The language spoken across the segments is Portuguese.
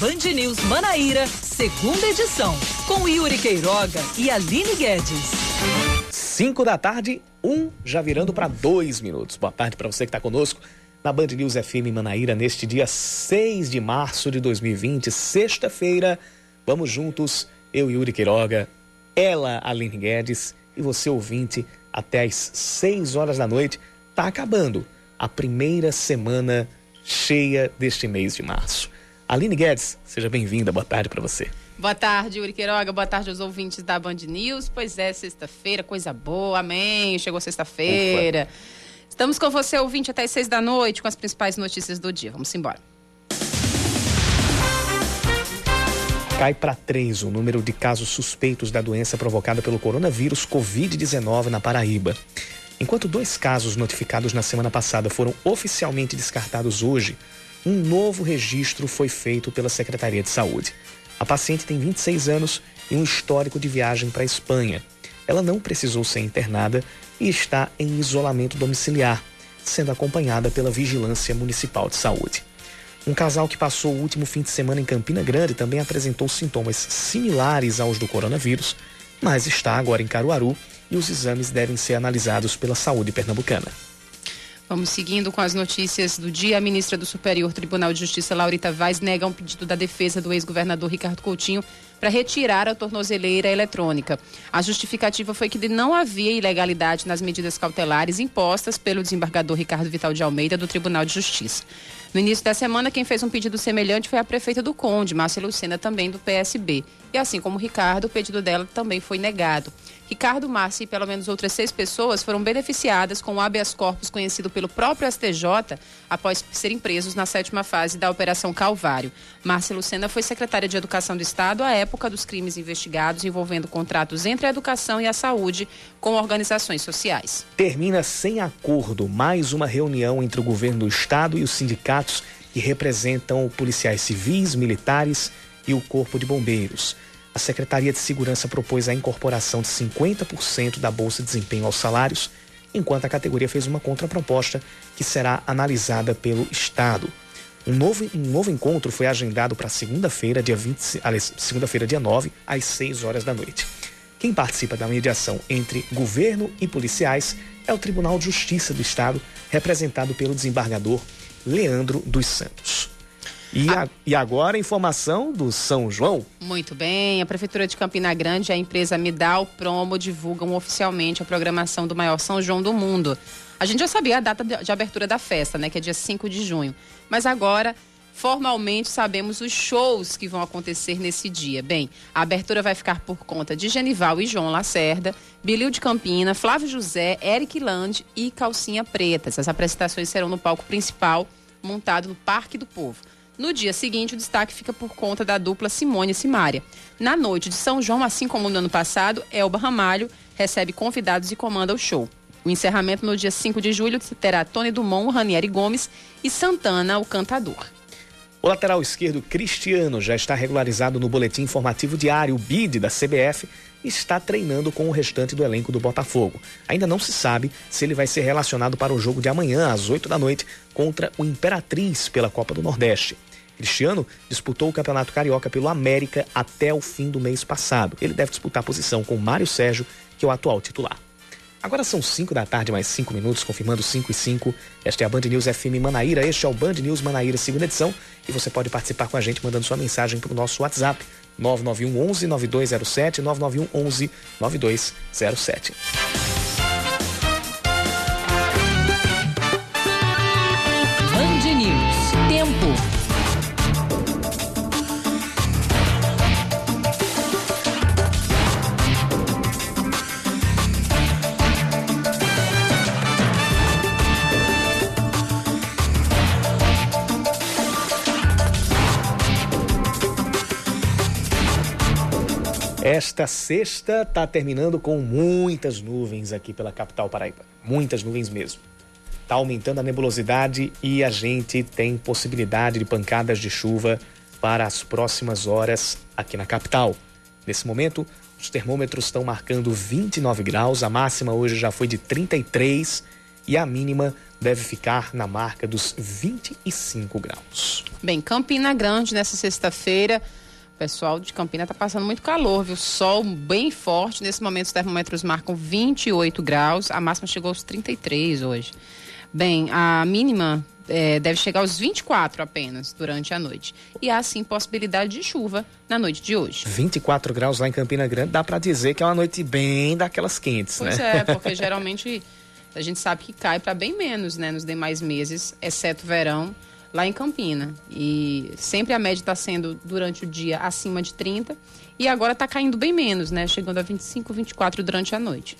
Band News Manaíra, segunda edição, com Yuri Queiroga e Aline Guedes. 5 da tarde, um já virando para dois minutos. Boa tarde para você que está conosco na Band News FM Manaíra neste dia 6 de março de 2020, sexta-feira. Vamos juntos, eu, Yuri Queiroga, ela, Aline Guedes e você, ouvinte, até às 6 horas da noite. Tá acabando a primeira semana cheia deste mês de março. Aline Guedes, seja bem-vinda. Boa tarde para você. Boa tarde, Yuri Queiroga. Boa tarde aos ouvintes da Band News. Pois é, sexta-feira, coisa boa, amém. Chegou sexta-feira. Estamos com você, ouvinte, até as seis da noite, com as principais notícias do dia. Vamos embora. Cai para três o número de casos suspeitos da doença provocada pelo coronavírus Covid-19 na Paraíba. Enquanto dois casos notificados na semana passada foram oficialmente descartados hoje, um novo registro foi feito pela Secretaria de Saúde. A paciente tem 26 anos e um histórico de viagem para a Espanha. Ela não precisou ser internada e está em isolamento domiciliar, sendo acompanhada pela Vigilância Municipal de Saúde. Um casal que passou o último fim de semana em Campina Grande também apresentou sintomas similares aos do coronavírus, mas está agora em Caruaru e os exames devem ser analisados pela saúde pernambucana. Vamos seguindo com as notícias do dia. A ministra do Superior Tribunal de Justiça, Laurita Vaz, nega um pedido da defesa do ex-governador Ricardo Coutinho para retirar a tornozeleira eletrônica. A justificativa foi que não havia ilegalidade nas medidas cautelares impostas pelo desembargador Ricardo Vital de Almeida do Tribunal de Justiça. No início da semana, quem fez um pedido semelhante foi a prefeita do Conde, Márcia Lucena, também do PSB. E assim como Ricardo, o pedido dela também foi negado. Ricardo, Márcia e pelo menos outras seis pessoas foram beneficiadas com o habeas corpus conhecido pelo próprio STJ após serem presos na sétima fase da Operação Calvário. Márcia Lucena foi secretária de Educação do Estado à época dos crimes investigados envolvendo contratos entre a educação e a saúde com organizações sociais. Termina sem acordo mais uma reunião entre o governo do Estado e os sindicatos que representam policiais civis, militares e o Corpo de Bombeiros Secretaria de Segurança propôs a incorporação de 50% da Bolsa de Desempenho aos salários, enquanto a categoria fez uma contraproposta que será analisada pelo Estado. Um novo, um novo encontro foi agendado para segunda-feira, dia 20, segunda-feira, dia 9, às 6 horas da noite. Quem participa da mediação entre governo e policiais é o Tribunal de Justiça do Estado, representado pelo desembargador Leandro dos Santos. E, a... e agora informação do São João. Muito bem, a Prefeitura de Campina Grande e a empresa Midal Promo divulgam oficialmente a programação do maior São João do mundo. A gente já sabia a data de abertura da festa, né, que é dia 5 de junho. Mas agora formalmente sabemos os shows que vão acontecer nesse dia. Bem, a abertura vai ficar por conta de Genival e João Lacerda, Bilil de Campina, Flávio José, Eric Land e Calcinha Preta. Essas apresentações serão no palco principal, montado no Parque do Povo. No dia seguinte, o destaque fica por conta da dupla Simone e Simária. Na noite de São João, assim como no ano passado, Elba Ramalho recebe convidados e comanda o show. O encerramento no dia 5 de julho terá Tony Dumont, Ranieri Gomes e Santana, o cantador. O lateral esquerdo Cristiano já está regularizado no boletim informativo diário, o BID da CBF, e está treinando com o restante do elenco do Botafogo. Ainda não se sabe se ele vai ser relacionado para o jogo de amanhã, às 8 da noite, contra o Imperatriz pela Copa do Nordeste. Cristiano disputou o Campeonato Carioca pelo América até o fim do mês passado. Ele deve disputar a posição com Mário Sérgio, que é o atual titular. Agora são 5 da tarde, mais 5 minutos, confirmando 5 e 5. Esta é a Band News FM Manaíra. Este é o Band News Manaíra, segunda edição. E você pode participar com a gente mandando sua mensagem para o nosso WhatsApp, 991 11 9207, 991 11 9207. Esta sexta está terminando com muitas nuvens aqui pela capital Paraíba. Muitas nuvens mesmo. Está aumentando a nebulosidade e a gente tem possibilidade de pancadas de chuva para as próximas horas aqui na capital. Nesse momento, os termômetros estão marcando 29 graus, a máxima hoje já foi de 33 e a mínima deve ficar na marca dos 25 graus. Bem, Campina Grande nessa sexta-feira. O pessoal de Campina está passando muito calor, viu? Sol bem forte. Nesse momento os termômetros marcam 28 graus. A máxima chegou aos 33 hoje. Bem, a mínima é, deve chegar aos 24 apenas durante a noite. E há sim possibilidade de chuva na noite de hoje. 24 graus lá em Campina Grande, dá para dizer que é uma noite bem daquelas quentes, pois né? Pois é, porque geralmente a gente sabe que cai para bem menos, né, nos demais meses, exceto verão, lá em Campina. E sempre a média está sendo durante o dia acima de 30 e agora está caindo bem menos, né, chegando a 25, 24 durante a noite.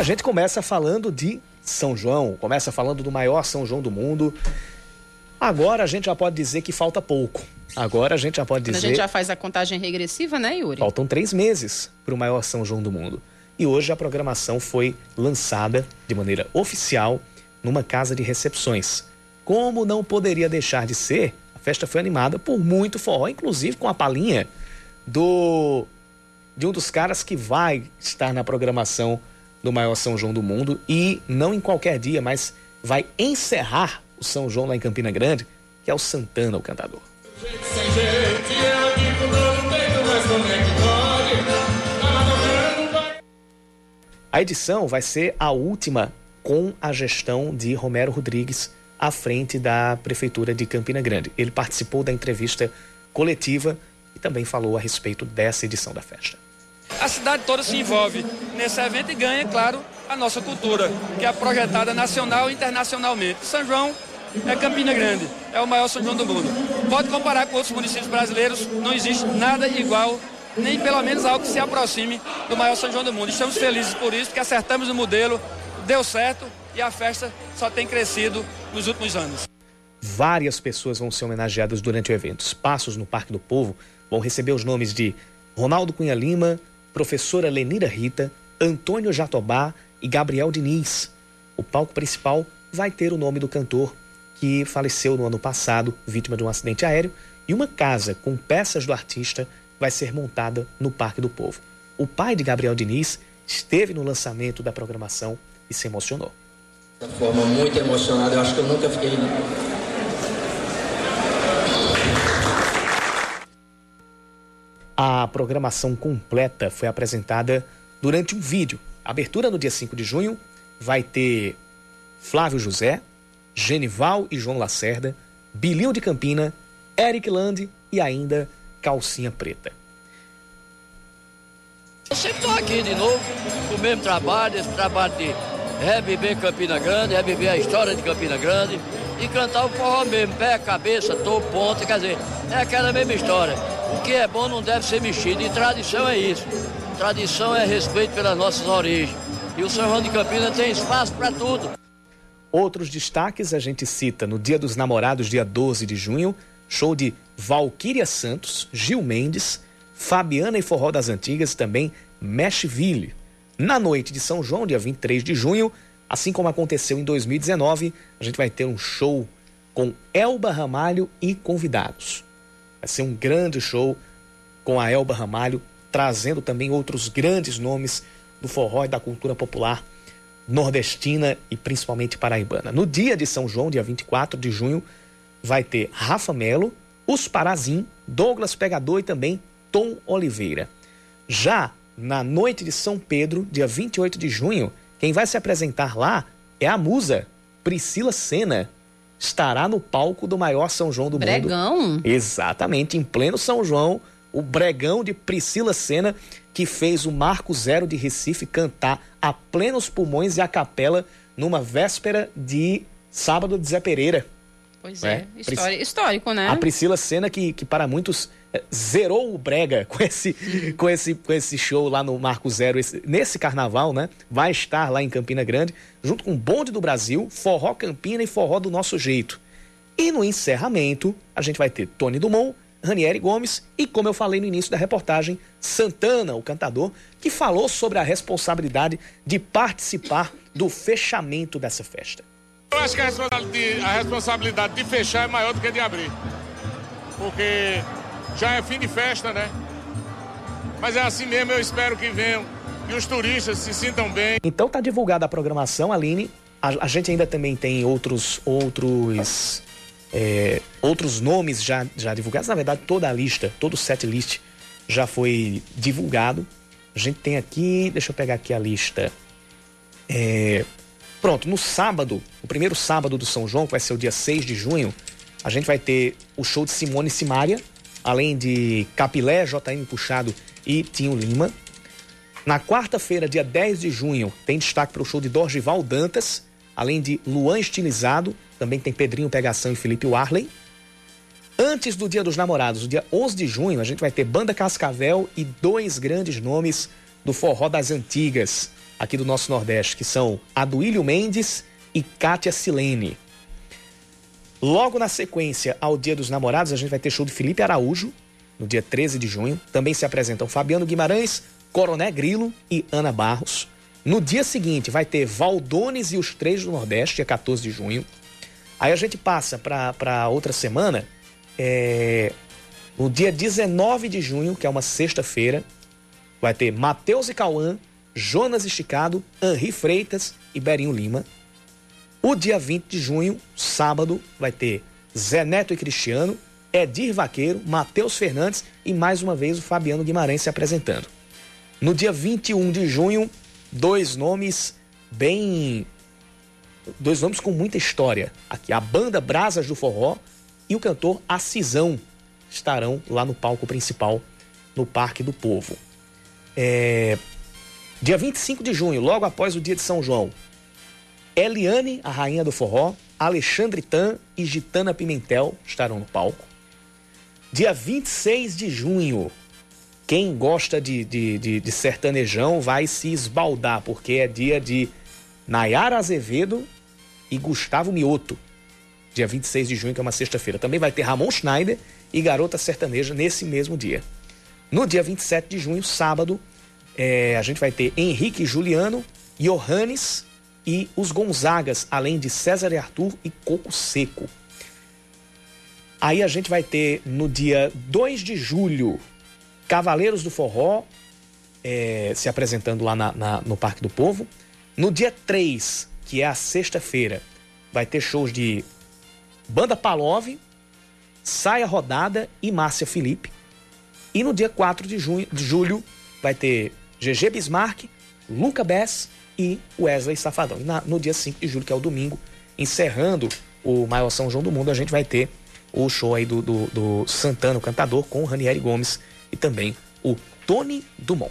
a gente começa falando de São João, começa falando do maior São João do mundo. Agora a gente já pode dizer que falta pouco. Agora a gente já pode dizer. A gente já faz a contagem regressiva, né, Yuri? Faltam três meses para o maior São João do mundo. E hoje a programação foi lançada de maneira oficial numa casa de recepções. Como não poderia deixar de ser, a festa foi animada por muito forró, inclusive com a palhinha do de um dos caras que vai estar na programação do maior São João do mundo e não em qualquer dia, mas vai encerrar o São João lá em Campina Grande, que é o Santana, o cantador. A edição vai ser a última com a gestão de Romero Rodrigues à frente da Prefeitura de Campina Grande. Ele participou da entrevista coletiva e também falou a respeito dessa edição da festa a cidade toda se envolve nesse evento e ganha, claro, a nossa cultura, que é projetada nacional e internacionalmente. São João é Campina Grande, é o maior São João do mundo. Pode comparar com outros municípios brasileiros, não existe nada igual, nem pelo menos algo que se aproxime do maior São João do mundo. Estamos felizes por isso, porque acertamos o modelo, deu certo e a festa só tem crescido nos últimos anos. Várias pessoas vão ser homenageadas durante o evento. Espaços no Parque do Povo vão receber os nomes de Ronaldo Cunha Lima, professora Lenira Rita, Antônio Jatobá e Gabriel Diniz. O palco principal vai ter o nome do cantor que faleceu no ano passado, vítima de um acidente aéreo, e uma casa com peças do artista vai ser montada no Parque do Povo. O pai de Gabriel Diniz esteve no lançamento da programação e se emocionou. De forma muito emocionada, eu acho que eu nunca fiquei A programação completa foi apresentada durante um vídeo. A abertura no dia 5 de junho vai ter Flávio José, Genival e João Lacerda, Bilinho de Campina, Eric Land e ainda Calcinha Preta. Eu sempre estou aqui de novo, com o mesmo trabalho, esse trabalho de reviver Campina Grande, reviver a história de Campina Grande e cantar o forró mesmo, pé, cabeça, topo, ponta, quer dizer, é aquela mesma história. O que é bom não deve ser mexido. E tradição é isso. Tradição é respeito pelas nossas origens. E o São João de Campinas tem espaço para tudo. Outros destaques a gente cita no Dia dos Namorados, dia 12 de junho, show de Valquíria Santos, Gil Mendes, Fabiana e Forró das Antigas também Meshville. Na noite de São João, dia 23 de junho, assim como aconteceu em 2019, a gente vai ter um show com Elba Ramalho e convidados. Vai ser um grande show com a Elba Ramalho, trazendo também outros grandes nomes do forró e da cultura popular nordestina e principalmente paraibana. No dia de São João, dia 24 de junho, vai ter Rafa Melo, Os Parazim, Douglas Pegador e também Tom Oliveira. Já na noite de São Pedro, dia 28 de junho, quem vai se apresentar lá é a musa Priscila Sena, estará no palco do maior São João do Bregão. mundo. Bregão? Exatamente, em pleno São João, o Bregão de Priscila Sena, que fez o Marco Zero de Recife cantar a plenos pulmões e a capela numa véspera de sábado de Zé Pereira. Pois é, é. História, histórico, né? A Priscila Sena, que, que para muitos zerou o brega com esse, com esse, com esse show lá no Marco Zero, esse, nesse carnaval, né? Vai estar lá em Campina Grande, junto com o Bonde do Brasil, Forró Campina e Forró do Nosso Jeito. E no encerramento, a gente vai ter Tony Dumont, Ranieri Gomes e, como eu falei no início da reportagem, Santana, o cantador, que falou sobre a responsabilidade de participar do fechamento dessa festa. Eu acho que a responsabilidade de fechar é maior do que de abrir. Porque já é fim de festa, né? Mas é assim mesmo, eu espero que venham e os turistas se sintam bem. Então tá divulgada a programação, Aline. A, a gente ainda também tem outros outros é, outros nomes já, já divulgados. Na verdade, toda a lista, todo o set list já foi divulgado. A gente tem aqui, deixa eu pegar aqui a lista. É, pronto, no sábado, o primeiro sábado do São João, que vai ser o dia 6 de junho, a gente vai ter o show de Simone Simaria, além de Capilé, JM Puxado e Tinho Lima. Na quarta-feira, dia 10 de junho, tem destaque para o show de Dorgival Dantas, além de Luan Estilizado, também tem Pedrinho Pegação e Felipe Warley. Antes do Dia dos Namorados, dia 11 de junho, a gente vai ter Banda Cascavel e dois grandes nomes do forró das antigas aqui do nosso Nordeste, que são Aduílio Mendes e Kátia Silene. Logo na sequência, ao Dia dos Namorados, a gente vai ter show de Felipe Araújo, no dia 13 de junho. Também se apresentam Fabiano Guimarães, Coroné Grilo e Ana Barros. No dia seguinte, vai ter Valdones e os Três do Nordeste, dia 14 de junho. Aí a gente passa para outra semana, é, no dia 19 de junho, que é uma sexta-feira, vai ter Matheus e Cauã, Jonas Esticado, Henri Freitas e Berinho Lima. O dia 20 de junho, sábado, vai ter Zé Neto e Cristiano, Edir Vaqueiro, Matheus Fernandes e mais uma vez o Fabiano Guimarães se apresentando. No dia 21 de junho, dois nomes bem. Dois nomes com muita história. Aqui, a banda Brasas do Forró e o cantor Acisão estarão lá no palco principal, no Parque do Povo. É... Dia 25 de junho, logo após o dia de São João, Eliane, a rainha do forró, Alexandre Tan e Gitana Pimentel estarão no palco. Dia 26 de junho, quem gosta de, de, de, de sertanejão vai se esbaldar, porque é dia de Nayara Azevedo e Gustavo Mioto. Dia 26 de junho, que é uma sexta-feira. Também vai ter Ramon Schneider e Garota Sertaneja nesse mesmo dia. No dia 27 de junho, sábado, é, a gente vai ter Henrique Juliano, Johannes e os Gonzagas, além de César e Arthur e Coco Seco. Aí a gente vai ter no dia 2 de julho Cavaleiros do Forró é, se apresentando lá na, na, no Parque do Povo. No dia 3, que é a sexta-feira, vai ter shows de Banda Palov, Saia Rodada e Márcia Felipe. E no dia 4 de, junho, de julho vai ter GG Bismarck, Luca Bess e Wesley Safadão. E na, no dia 5 de julho, que é o domingo, encerrando o maior São João do mundo, a gente vai ter o show aí do, do, do Santana, o cantador, com o Ranieri Gomes e também o Tony Dumont.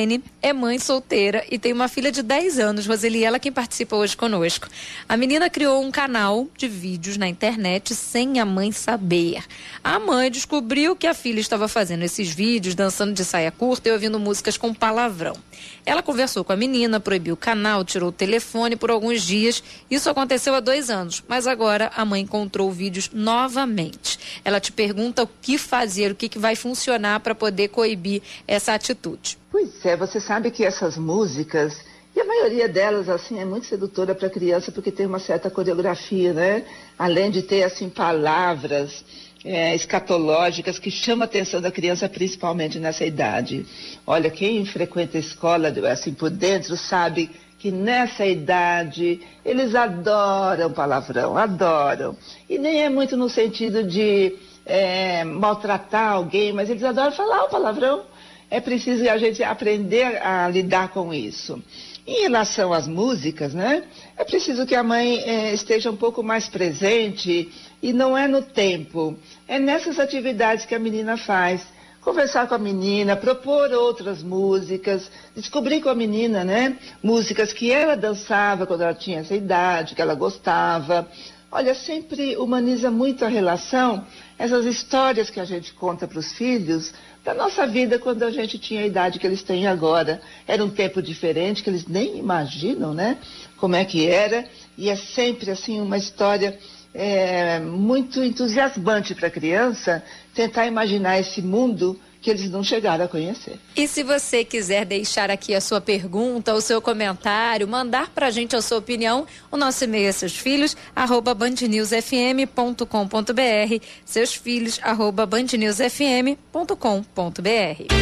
Adilene é mãe solteira e tem uma filha de 10 anos, Roseli, ela quem participa hoje conosco. A menina criou um canal de vídeos na internet sem a mãe saber. A mãe descobriu que a filha estava fazendo esses vídeos, dançando de saia curta e ouvindo músicas com palavrão. Ela conversou com a menina, proibiu o canal, tirou o telefone por alguns dias. Isso aconteceu há dois anos, mas agora a mãe encontrou vídeos novamente. Ela te pergunta o que fazer, o que, que vai funcionar para poder coibir essa atitude. Pois é, você sabe que essas músicas, e a maioria delas, assim, é muito sedutora para a criança porque tem uma certa coreografia, né? Além de ter, assim, palavras é, escatológicas que chamam a atenção da criança, principalmente nessa idade. Olha, quem frequenta a escola, assim, por dentro, sabe que nessa idade eles adoram palavrão, adoram. E nem é muito no sentido de é, maltratar alguém, mas eles adoram falar o palavrão é preciso a gente aprender a lidar com isso. Em relação às músicas, né? é preciso que a mãe é, esteja um pouco mais presente e não é no tempo, é nessas atividades que a menina faz. Conversar com a menina, propor outras músicas, descobrir com a menina, né? Músicas que ela dançava quando ela tinha essa idade, que ela gostava. Olha, sempre humaniza muito a relação, essas histórias que a gente conta para os filhos, da nossa vida quando a gente tinha a idade que eles têm agora. Era um tempo diferente, que eles nem imaginam, né? Como é que era. E é sempre, assim, uma história é, muito entusiasmante para a criança tentar imaginar esse mundo que eles não chegaram a conhecer. E se você quiser deixar aqui a sua pergunta, o seu comentário, mandar para a gente a sua opinião, o nosso e-mail é seus filhos, arroba bandnewsfm.com.br, seus filhos, arroba bandnewsfm.com.br.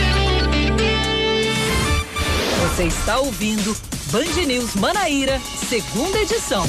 Você está ouvindo Band News Manaíra, segunda edição.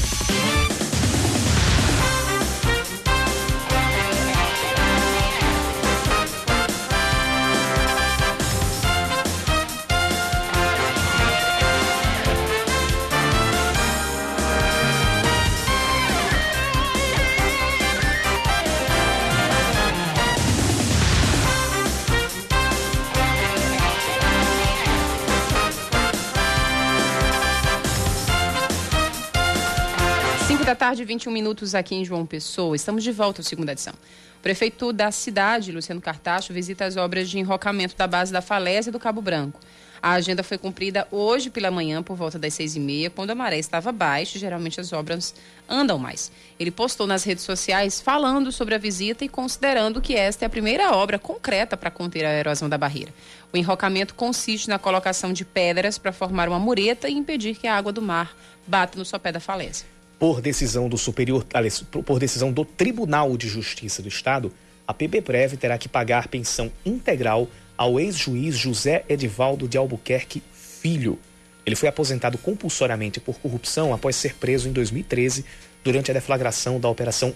Tarde, 21 minutos aqui em João Pessoa. Estamos de volta à segunda edição. O prefeito da cidade, Luciano Cartacho, visita as obras de enrocamento da base da Falésia do Cabo Branco. A agenda foi cumprida hoje pela manhã, por volta das seis e meia, quando a maré estava baixa. Geralmente as obras andam mais. Ele postou nas redes sociais falando sobre a visita e considerando que esta é a primeira obra concreta para conter a erosão da barreira. O enrocamento consiste na colocação de pedras para formar uma mureta e impedir que a água do mar bata no sopé da falésia por decisão do Superior, aliás, por decisão do Tribunal de Justiça do Estado, a PBPrev terá que pagar pensão integral ao ex-juiz José Edivaldo de Albuquerque Filho. Ele foi aposentado compulsoriamente por corrupção após ser preso em 2013 durante a deflagração da Operação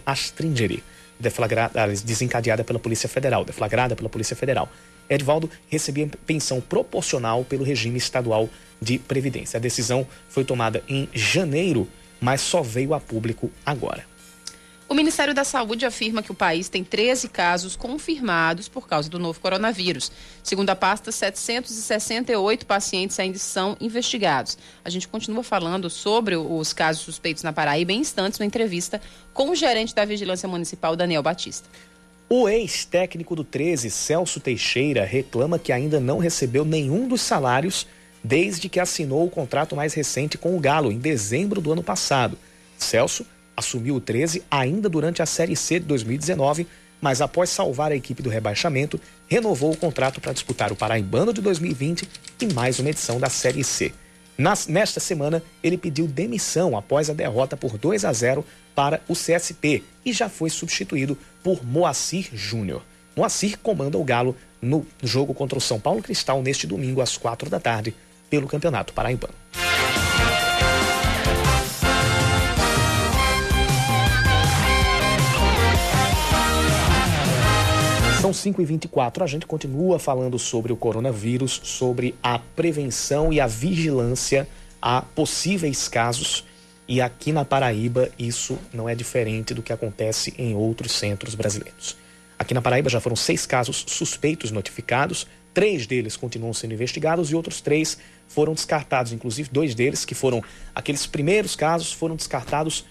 deflagrada, desencadeada pela Polícia Federal, deflagrada pela Polícia Federal. Edivaldo recebia pensão proporcional pelo regime estadual de previdência. A decisão foi tomada em janeiro mas só veio a público agora. O Ministério da Saúde afirma que o país tem 13 casos confirmados por causa do novo coronavírus. Segundo a pasta, 768 pacientes ainda são investigados. A gente continua falando sobre os casos suspeitos na Paraíba em instantes, na entrevista com o gerente da Vigilância Municipal, Daniel Batista. O ex-técnico do 13, Celso Teixeira, reclama que ainda não recebeu nenhum dos salários desde que assinou o contrato mais recente com o Galo, em dezembro do ano passado. Celso assumiu o 13 ainda durante a Série C de 2019, mas após salvar a equipe do rebaixamento, renovou o contrato para disputar o Paraibano de 2020 e mais uma edição da Série C. Nas, nesta semana, ele pediu demissão após a derrota por 2 a 0 para o CSP e já foi substituído por Moacir Júnior. Moacir comanda o Galo no jogo contra o São Paulo Cristal neste domingo às quatro da tarde pelo Campeonato Paraibano. São 5h24, a gente continua falando sobre o coronavírus, sobre a prevenção e a vigilância a possíveis casos. E aqui na Paraíba, isso não é diferente do que acontece em outros centros brasileiros. Aqui na Paraíba já foram seis casos suspeitos notificados, três deles continuam sendo investigados e outros três foram descartados, inclusive dois deles que foram aqueles primeiros casos foram descartados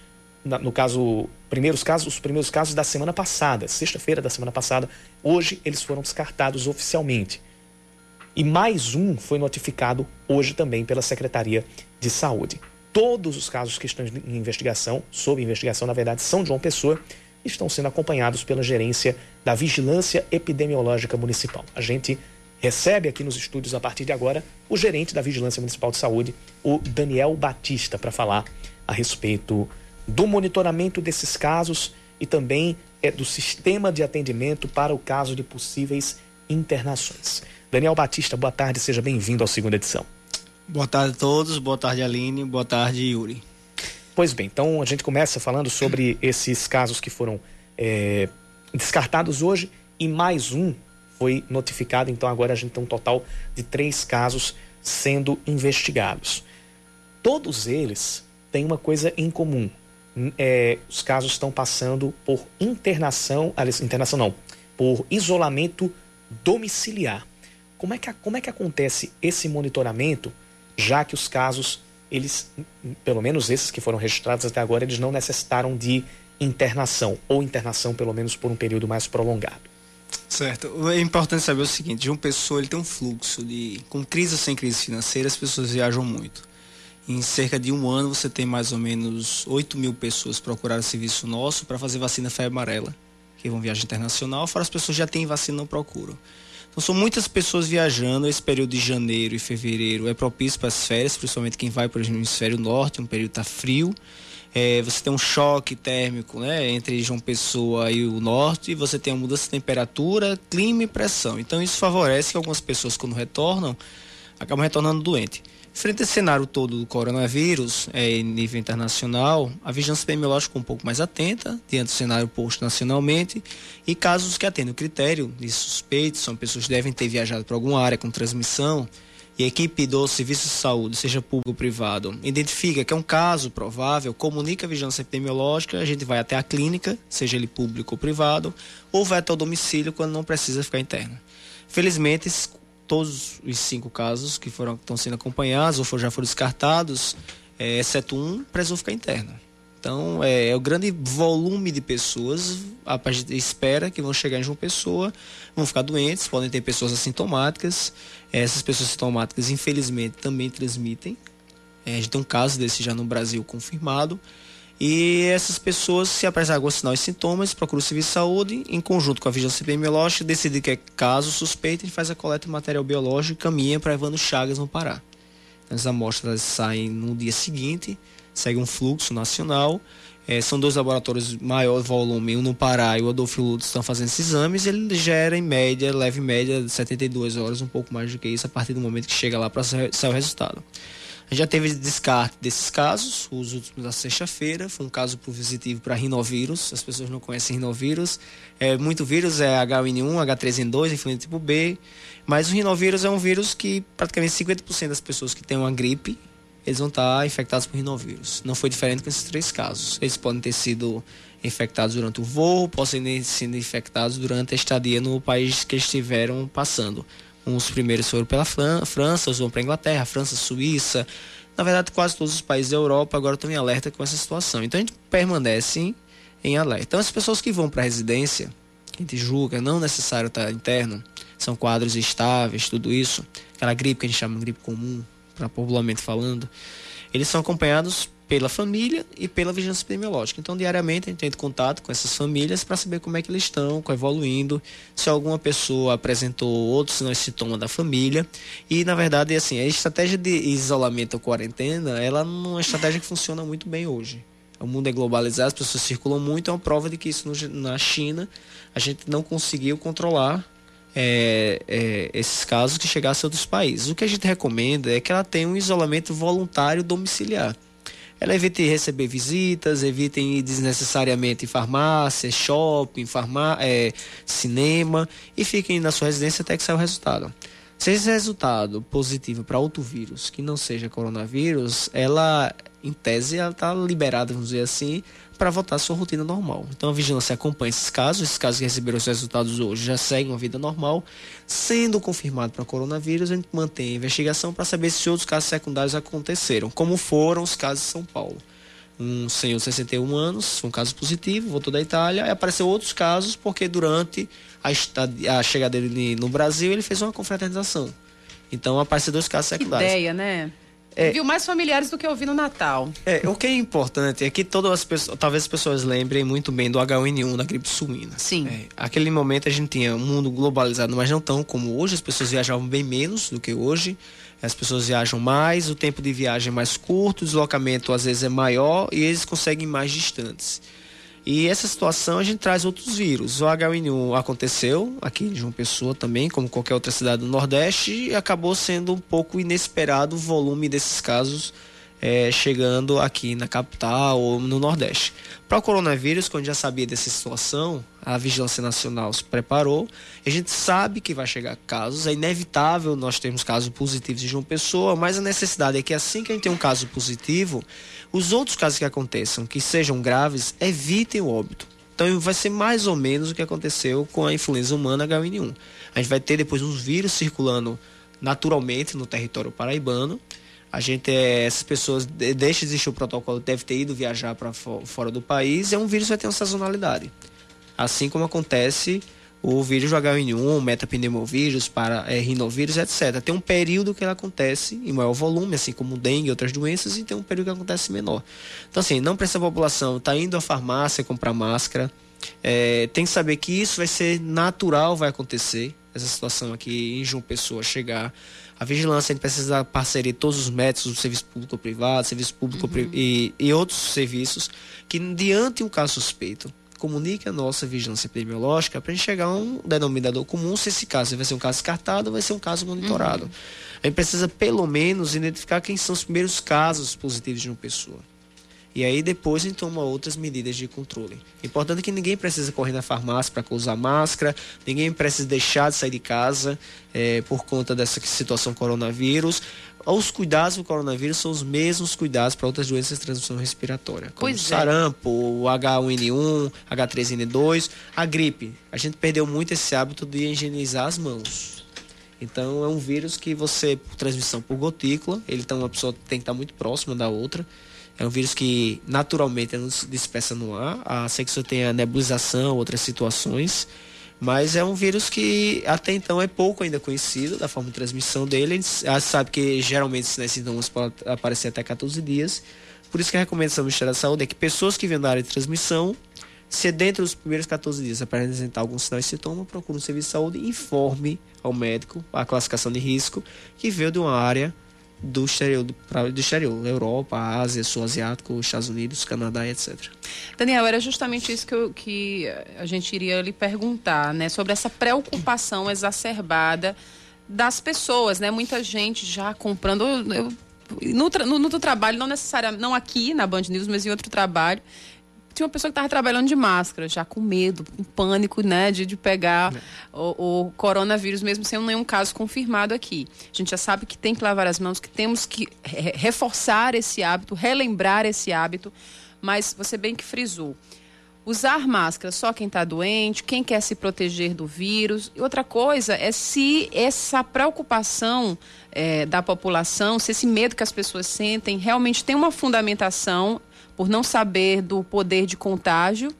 no caso primeiros casos, os primeiros casos da semana passada, sexta-feira da semana passada, hoje eles foram descartados oficialmente. E mais um foi notificado hoje também pela Secretaria de Saúde. Todos os casos que estão em investigação, sob investigação, na verdade, são de João Pessoa, estão sendo acompanhados pela gerência da Vigilância Epidemiológica Municipal. A gente recebe aqui nos estúdios, a partir de agora, o gerente da Vigilância Municipal de Saúde, o Daniel Batista, para falar a respeito do monitoramento desses casos e também é, do sistema de atendimento para o caso de possíveis internações. Daniel Batista, boa tarde, seja bem-vindo à segunda edição. Boa tarde a todos, boa tarde Aline, boa tarde Yuri. Pois bem, então a gente começa falando sobre esses casos que foram é, descartados hoje e mais um foi notificado, então agora a gente tem um total de três casos sendo investigados. Todos eles têm uma coisa em comum. É, os casos estão passando por internação, aliás, internação não, por isolamento domiciliar. Como é que, como é que acontece esse monitoramento, já que os casos, eles, pelo menos esses que foram registrados até agora, eles não necessitaram de internação, ou internação pelo menos por um período mais prolongado? Certo. É importante saber o seguinte, uma pessoa ele tem um fluxo de com crise ou sem crise financeira, as pessoas viajam muito. Em cerca de um ano você tem mais ou menos 8 mil pessoas procurando serviço nosso para fazer vacina febre amarela, que vão viajar internacional, fora as pessoas já têm vacina não procuram. Então são muitas pessoas viajando, esse período de janeiro e fevereiro é propício para as férias, principalmente quem vai para o hemisfério norte, um período está frio é, você tem um choque térmico né, entre João Pessoa e o norte, e você tem uma mudança de temperatura, clima e pressão. Então isso favorece que algumas pessoas, quando retornam, acabam retornando doente. Frente a esse cenário todo do coronavírus, é, em nível internacional, a vigilância epidemiológica é um pouco mais atenta, diante do cenário posto nacionalmente, e casos que atendem o critério de suspeitos, são pessoas que devem ter viajado para alguma área com transmissão, e a equipe do Serviço de Saúde, seja público ou privado, identifica que é um caso provável, comunica a vigilância epidemiológica, a gente vai até a clínica, seja ele público ou privado, ou vai até o domicílio quando não precisa ficar interno. Felizmente, todos os cinco casos que foram estão sendo acompanhados ou já foram descartados, é, exceto um, precisou ficar interno. Então, é, é, o grande volume de pessoas, a espera que vão chegar em João Pessoa, vão ficar doentes, podem ter pessoas assintomáticas. Essas pessoas assintomáticas, infelizmente, também transmitem. É, a gente tem um caso desse já no Brasil confirmado. E essas pessoas, se apresentar alguns sinais e sintomas, procuram o serviço de saúde, em conjunto com a vigilância epidemiológica, decide que é caso suspeito, gente faz a coleta de material biológico e caminha para Evandro Chagas no Pará. Então, as amostras saem no dia seguinte, segue um fluxo nacional. É, são dois laboratórios maior volume, um no Pará e o Adolfo Lutz estão fazendo esses exames. Ele gera em média, leve média de 72 horas, um pouco mais do que isso, a partir do momento que chega lá para sair o resultado. A gente já teve descarte desses casos, os últimos da sexta-feira. Foi um caso positivo para rinovírus. As pessoas não conhecem rinovírus. É, muito vírus é H1N1, H3N2, influenza tipo B. Mas o rinovírus é um vírus que praticamente 50% das pessoas que têm uma gripe eles vão estar infectados por rinovírus. Não foi diferente com esses três casos. Eles podem ter sido infectados durante o voo, podem ter sido infectados durante a estadia no país que estiveram passando. Os primeiros foram pela França, os vão para a Inglaterra, França, Suíça. Na verdade, quase todos os países da Europa agora estão em alerta com essa situação. Então a gente permanece em alerta. Então as pessoas que vão para a residência, a gente julga não necessário estar interno, são quadros estáveis, tudo isso. Aquela gripe que a gente chama de gripe comum, para popularmente falando, eles são acompanhados pela família e pela vigilância epidemiológica. Então, diariamente, a gente tem contato com essas famílias para saber como é que eles estão, evoluindo, se alguma pessoa apresentou outros sinais sintomas da família. E, na verdade, assim, a estratégia de isolamento ou quarentena, ela não é uma estratégia que funciona muito bem hoje. O mundo é globalizado, as pessoas circulam muito, é uma prova de que isso no, na China a gente não conseguiu controlar é, é, esses casos que chegassem a outros países. O que a gente recomenda é que ela tenha um isolamento voluntário domiciliar. Ela evite receber visitas, evitem ir desnecessariamente em farmácia, shopping, farmá é, cinema e fiquem na sua residência até que saia o resultado. Se esse resultado positivo para outro vírus, que não seja coronavírus, ela, em tese, ela está liberada, vamos dizer assim, para voltar à sua rotina normal. Então a vigilância acompanha esses casos, esses casos que receberam os resultados hoje já seguem uma vida normal. Sendo confirmado para coronavírus, a gente mantém a investigação para saber se outros casos secundários aconteceram, como foram os casos de São Paulo. Um senhor de 61 anos, foi um caso positivo, voltou da Itália, e apareceu outros casos porque durante a, a chegada dele no Brasil ele fez uma confraternização. Então apareceram dois casos secundários. Que ideia, né? É, Viu mais familiares do que eu vi no Natal. É, o que é importante é que todas as pessoas, talvez as pessoas lembrem muito bem do H1N1 da gripe suína. Sim. É, aquele momento a gente tinha um mundo globalizado, mas não tão como hoje, as pessoas viajavam bem menos do que hoje. As pessoas viajam mais, o tempo de viagem é mais curto, o deslocamento às vezes é maior e eles conseguem mais distantes. E essa situação a gente traz outros vírus. O H1N1 aconteceu aqui em João Pessoa também, como qualquer outra cidade do Nordeste, e acabou sendo um pouco inesperado o volume desses casos é, chegando aqui na capital ou no Nordeste. Para o coronavírus, quando já sabia dessa situação, a Vigilância Nacional se preparou. A gente sabe que vai chegar casos, é inevitável nós termos casos positivos de João Pessoa, mas a necessidade é que assim que a gente tem um caso positivo, os outros casos que aconteçam, que sejam graves, evitem o óbito. Então vai ser mais ou menos o que aconteceu com a influenza humana H1N1. A gente vai ter depois uns vírus circulando naturalmente no território paraibano. A gente, é, essas pessoas, desde que existe o protocolo, deve ter ido viajar para fora do país. É um vírus que vai ter uma sazonalidade. Assim como acontece o vírus do H1N1, metapneumovírus, para é, rinovírus, etc. Tem um período que ele acontece em maior volume, assim como o dengue e outras doenças, e tem um período que acontece menor. Então, assim, não precisa a população estar tá indo à farmácia comprar máscara. É, tem que saber que isso vai ser natural, vai acontecer. Essa situação aqui em João Pessoa chegar. A vigilância, a gente precisa da parceria de todos os médicos do serviço público privado, serviço público uhum. e, e outros serviços, que diante um caso suspeito, comunique a nossa vigilância epidemiológica para a gente chegar a um denominador comum se esse caso vai ser um caso descartado ou vai ser um caso monitorado. Uhum. A gente precisa, pelo menos, identificar quem são os primeiros casos positivos de uma pessoa. E aí depois a gente toma outras medidas de controle. Importante que ninguém precisa correr na farmácia para usar máscara, ninguém precisa deixar de sair de casa é, por conta dessa situação coronavírus os cuidados do coronavírus são os mesmos cuidados para outras doenças de transmissão respiratória, como pois é. sarampo, o H1N1, H3N2, a gripe. A gente perdeu muito esse hábito de higienizar as mãos. Então é um vírus que você, por transmissão por gotícula, ele tá uma pessoa tem que estar muito próxima da outra. É um vírus que naturalmente não se dispersa no ar, a ser que você tenha nebulização, outras situações. Mas é um vírus que até então é pouco ainda conhecido da forma de transmissão dele. A gente sabe que geralmente esses sintomas podem aparecer até 14 dias. Por isso que a recomendação do Ministério da Saúde é que pessoas que vêm da área de transmissão, se dentro dos primeiros 14 dias apresentar algum sinal e sintoma, procure um serviço de saúde e informe ao médico a classificação de risco que veio de uma área do exterior, do, do exterior, Europa, Ásia, Sul Asiático, Estados Unidos, Canadá, etc. Daniel, era justamente isso que, eu, que a gente iria lhe perguntar, né, sobre essa preocupação exacerbada das pessoas, né? Muita gente já comprando. Eu, no, no, no, trabalho, não necessariamente, não aqui na Band News, mas em outro trabalho, tinha uma pessoa que estava trabalhando de máscara, já com medo, com pânico, né, de, de pegar o, o, coronavírus, mesmo sem nenhum caso confirmado aqui. A gente já sabe que tem que lavar as mãos, que temos que re reforçar esse hábito, relembrar esse hábito, mas você bem que frisou. Usar máscara só quem está doente, quem quer se proteger do vírus. E outra coisa é se essa preocupação é, da população, se esse medo que as pessoas sentem realmente tem uma fundamentação por não saber do poder de contágio?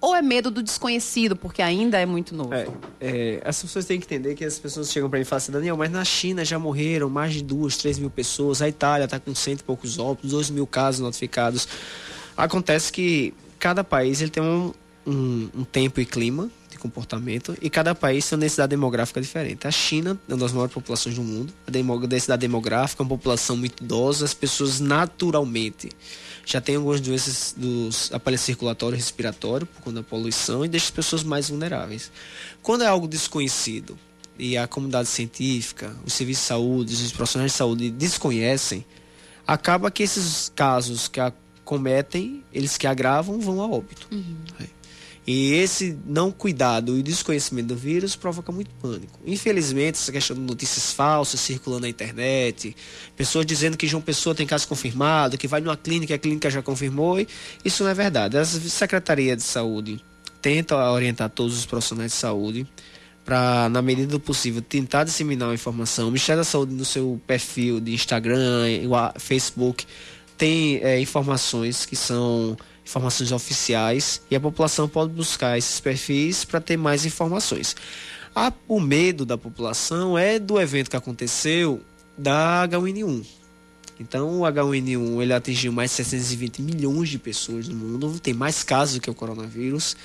Ou é medo do desconhecido, porque ainda é muito novo? É, é, as pessoas têm que entender que as pessoas chegam para mim e falam assim, Daniel, mas na China já morreram mais de duas, três mil pessoas, a Itália está com cento e poucos óbitos, dois mil casos notificados. Acontece que cada país ele tem um, um, um tempo e clima de comportamento e cada país tem uma densidade demográfica diferente. A China é uma das maiores populações do mundo, a densidade demográfica, uma população muito idosa, as pessoas naturalmente já tem algumas doenças dos aparelhos circulatório e respiratório por conta da poluição e deixa as pessoas mais vulneráveis. Quando é algo desconhecido e a comunidade científica, os serviços de saúde, os profissionais de saúde desconhecem, acaba que esses casos que acometem, eles que agravam, vão a óbito. Uhum. É. E esse não cuidado e desconhecimento do vírus provoca muito pânico. Infelizmente, essa questão de notícias falsas circulando na internet, pessoas dizendo que João Pessoa tem caso confirmado, que vai numa clínica e a clínica já confirmou, isso não é verdade. A Secretaria de Saúde tenta orientar todos os profissionais de saúde para, na medida do possível, tentar disseminar a informação. O Ministério da Saúde, no seu perfil de Instagram, Facebook, tem é, informações que são informações oficiais e a população pode buscar esses perfis para ter mais informações. A, o medo da população é do evento que aconteceu da H1N1. Então, o H1N1 ele atingiu mais de 720 milhões de pessoas no mundo, tem mais casos do que o coronavírus.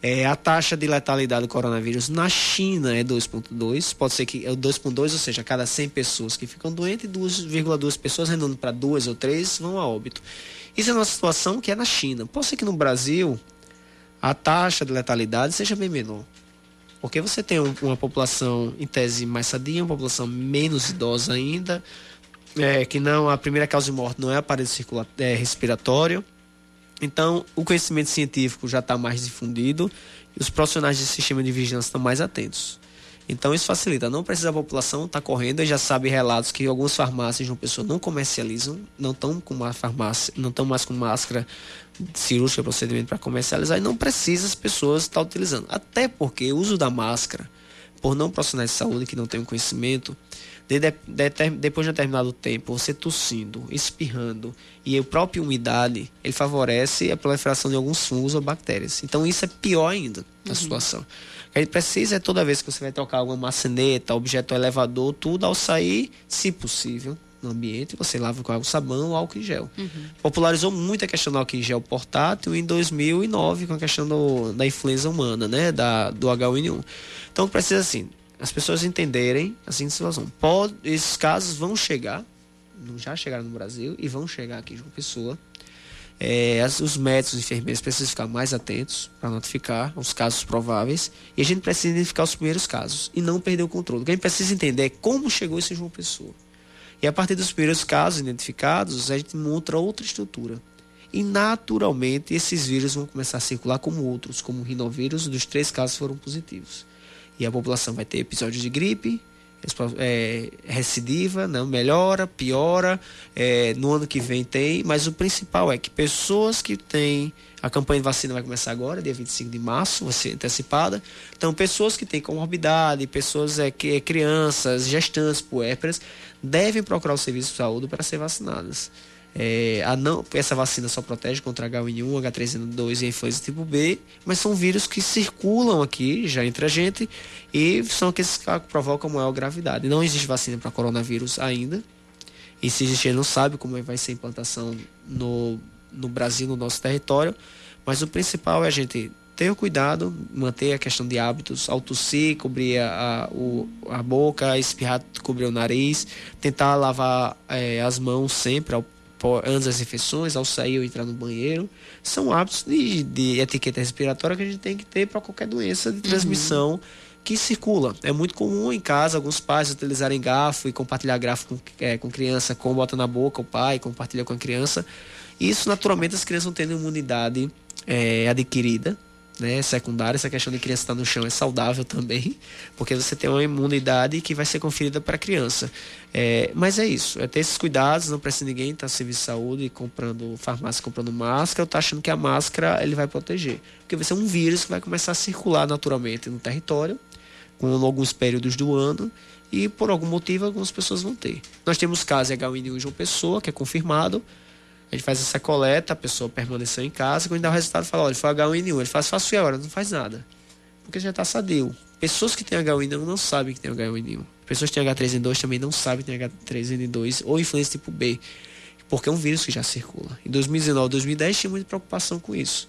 É, a taxa de letalidade do coronavírus na China é 2,2. Pode ser que é 2,2, ou seja, a cada 100 pessoas que ficam doentes, 2,2 pessoas, rendendo para 2 ou 3, vão a óbito. Isso é uma situação que é na China. Pode ser que no Brasil a taxa de letalidade seja bem menor. Porque você tem um, uma população, em tese, mais sadia, uma população menos idosa ainda, é, que não a primeira causa de morte não é aparelho é, respiratório. Então, o conhecimento científico já está mais difundido e os profissionais de sistema de vigilância estão mais atentos. Então, isso facilita. Não precisa a população estar tá correndo. e já sabe relatos que algumas farmácias de uma pessoa não comercializam, não estão com uma farmácia, não estão mais com máscara cirúrgica, procedimento para comercializar, e não precisa as pessoas estar tá utilizando. Até porque o uso da máscara, por não profissionais de saúde que não têm conhecimento, de, de, de, depois de um determinado tempo, você tossindo, espirrando e a própria umidade, ele favorece a proliferação de alguns fungos ou bactérias. Então isso é pior ainda a uhum. situação. A gente precisa é toda vez que você vai trocar alguma maçaneta, objeto elevador, tudo ao sair, se possível, no ambiente, você lava com água, sabão ou álcool em gel. Uhum. Popularizou muito a questão do álcool em gel portátil em 2009 com a questão do, da influenza humana, né, da, do H1N1. Então precisa assim, as pessoas entenderem assim situação. Pode, esses casos vão chegar, já chegaram no Brasil e vão chegar aqui em João Pessoa. É, os médicos e enfermeiros precisam ficar mais atentos para notificar os casos prováveis e a gente precisa identificar os primeiros casos e não perder o controle. O que a gente precisa entender é como chegou esse João Pessoa. E a partir dos primeiros casos identificados, a gente monta outra estrutura. E naturalmente esses vírus vão começar a circular como outros, como o rinovírus, dos três casos foram positivos. E a população vai ter episódios de gripe, é, recidiva, não melhora, piora. É, no ano que vem tem, mas o principal é que pessoas que têm. A campanha de vacina vai começar agora, dia 25 de março, vai ser antecipada. Então, pessoas que têm comorbidade, pessoas é, que, crianças, gestantes, puérperas, devem procurar o serviço de saúde para ser vacinadas. É, a não, essa vacina só protege contra H1N1, H3N2 e influenza tipo B, mas são vírus que circulam aqui já entre a gente e são aqueles que provocam maior gravidade. Não existe vacina para coronavírus ainda. E se existir, não sabe como vai ser a implantação no, no Brasil, no nosso território. Mas o principal é a gente ter o cuidado, manter a questão de hábitos, ao tossir, cobrir a, a, o, a boca, espirrar, cobrir o nariz, tentar lavar é, as mãos sempre ao antes das refeições, ao sair ou entrar no banheiro, são hábitos de, de etiqueta respiratória que a gente tem que ter para qualquer doença de transmissão uhum. que circula. É muito comum em casa alguns pais utilizarem garfo e compartilhar garfo com, é, com criança, com bota na boca o pai, compartilha com a criança. Isso, naturalmente, as crianças não têm imunidade é, adquirida né, secundária, essa questão de criança estar no chão é saudável também, porque você tem uma imunidade que vai ser conferida para a criança. É, mas é isso, é ter esses cuidados, não precisa ninguém estar no serviço de saúde comprando farmácia, comprando máscara, ou tá achando que a máscara ele vai proteger. Porque vai ser um vírus que vai começar a circular naturalmente no território, com alguns períodos do ano, e por algum motivo algumas pessoas vão ter. Nós temos casos H1N1 de uma pessoa, que é confirmado, a gente faz essa coleta, a pessoa permaneceu em casa, quando dá o resultado, fala, olha, foi H1N1. Ele faz, faço agora, não faz nada. Porque já está sadio. Pessoas que têm H1N1 não sabem que tem H1N1. Pessoas que têm H3N2 também não sabem que tem H3N2 ou influenza tipo B. Porque é um vírus que já circula. Em 2019, 2010 tinha muita preocupação com isso.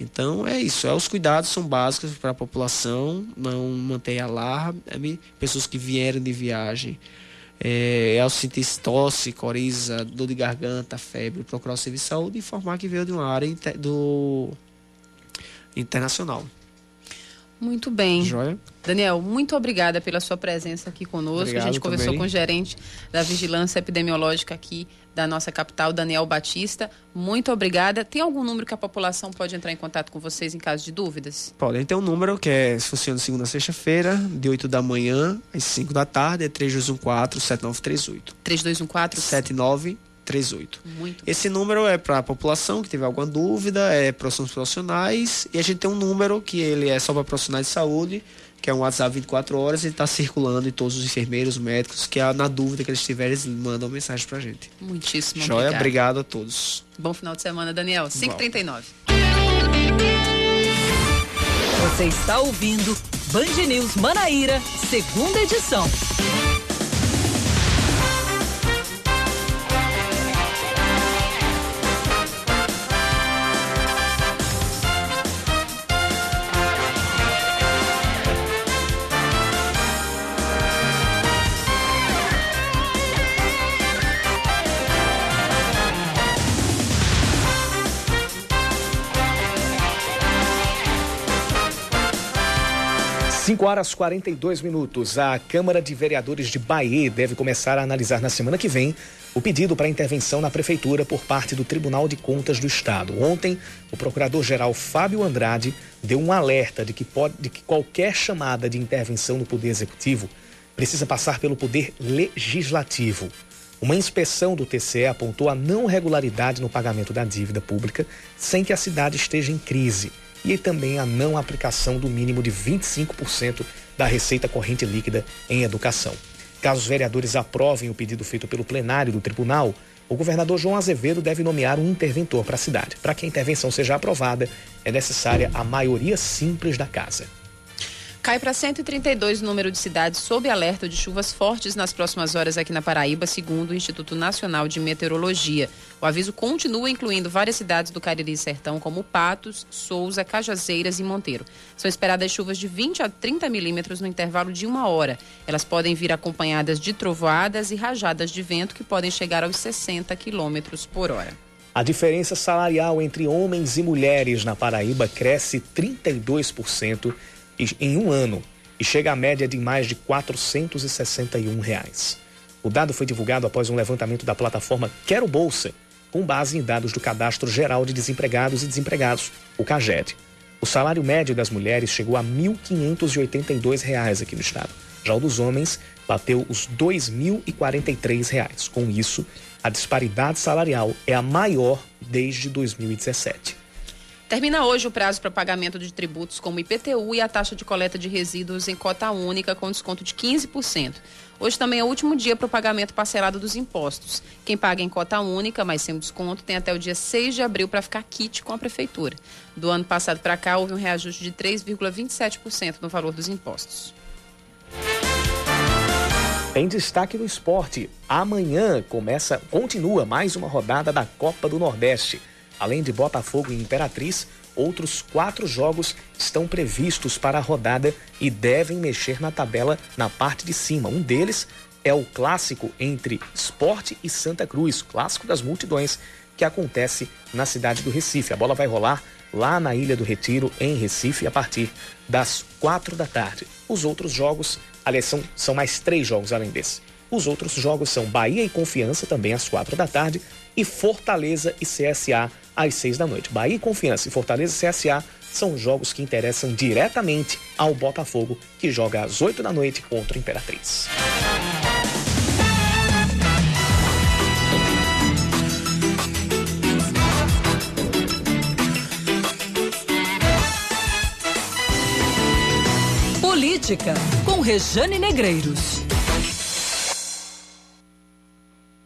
Então é isso, é, os cuidados são básicos para a população, não manter alarme, pessoas que vieram de viagem, é, ao sentir tosse, coriza, dor de garganta, febre, procurar o serviço de saúde e informar que veio de uma área inter, do internacional. Muito bem. Joia? Daniel, muito obrigada pela sua presença aqui conosco. Obrigado a gente conversou também. com o gerente da Vigilância Epidemiológica aqui da nossa capital, Daniel Batista. Muito obrigada. Tem algum número que a população pode entrar em contato com vocês em caso de dúvidas? Podem ter um número que é, funciona segunda a sexta-feira, de 8 da manhã às 5 da tarde, é 3214-7938. 3214? 7938. Muito Esse número é para a população que tiver alguma dúvida, é para os profissionais, e a gente tem um número que ele é só para profissionais de saúde, que é um WhatsApp 24 horas e está circulando em todos os enfermeiros, médicos, que na dúvida que eles tiverem, eles mandam mensagem para a gente. Muitíssimo Joia, obrigado. obrigado a todos. Bom final de semana, Daniel. 5h39. Você está ouvindo Band News Manaíra, segunda edição. 5 horas 42 minutos. A Câmara de Vereadores de Bahia deve começar a analisar na semana que vem o pedido para intervenção na Prefeitura por parte do Tribunal de Contas do Estado. Ontem, o Procurador-Geral Fábio Andrade deu um alerta de que, pode, de que qualquer chamada de intervenção no Poder Executivo precisa passar pelo Poder Legislativo. Uma inspeção do TCE apontou a não regularidade no pagamento da dívida pública sem que a cidade esteja em crise e também a não aplicação do mínimo de 25% da receita corrente líquida em educação. Caso os vereadores aprovem o pedido feito pelo plenário do tribunal, o governador João Azevedo deve nomear um interventor para a cidade. Para que a intervenção seja aprovada, é necessária a maioria simples da casa. Cai para 132 o número de cidades sob alerta de chuvas fortes nas próximas horas aqui na Paraíba, segundo o Instituto Nacional de Meteorologia. O aviso continua incluindo várias cidades do Cariri Sertão, como Patos, Souza, Cajazeiras e Monteiro. São esperadas chuvas de 20 a 30 milímetros no intervalo de uma hora. Elas podem vir acompanhadas de trovoadas e rajadas de vento que podem chegar aos 60 quilômetros por hora. A diferença salarial entre homens e mulheres na Paraíba cresce 32% em um ano e chega à média de mais de 461 reais. O dado foi divulgado após um levantamento da plataforma Quero Bolsa, com base em dados do Cadastro Geral de Desempregados e Desempregados, o CAGED. O salário médio das mulheres chegou a 1.582 reais aqui no estado. Já o dos homens bateu os 2.043 reais. Com isso, a disparidade salarial é a maior desde 2017. Termina hoje o prazo para pagamento de tributos como IPTU e a taxa de coleta de resíduos em cota única com desconto de 15%. Hoje também é o último dia para o pagamento parcelado dos impostos. Quem paga em cota única, mas sem desconto, tem até o dia 6 de abril para ficar kit com a prefeitura. Do ano passado para cá, houve um reajuste de 3,27% no valor dos impostos. Em destaque no esporte, amanhã começa, continua mais uma rodada da Copa do Nordeste. Além de Botafogo e Imperatriz, outros quatro jogos estão previstos para a rodada e devem mexer na tabela na parte de cima. Um deles é o clássico entre Esporte e Santa Cruz, clássico das multidões, que acontece na cidade do Recife. A bola vai rolar lá na Ilha do Retiro, em Recife, a partir das quatro da tarde. Os outros jogos, aliás, são, são mais três jogos além desse. Os outros jogos são Bahia e Confiança, também às quatro da tarde, e Fortaleza e CSA às seis da noite. Bahia e Confiança e Fortaleza CSA são jogos que interessam diretamente ao Botafogo, que joga às oito da noite contra o Imperatriz. Política, com Rejane Negreiros.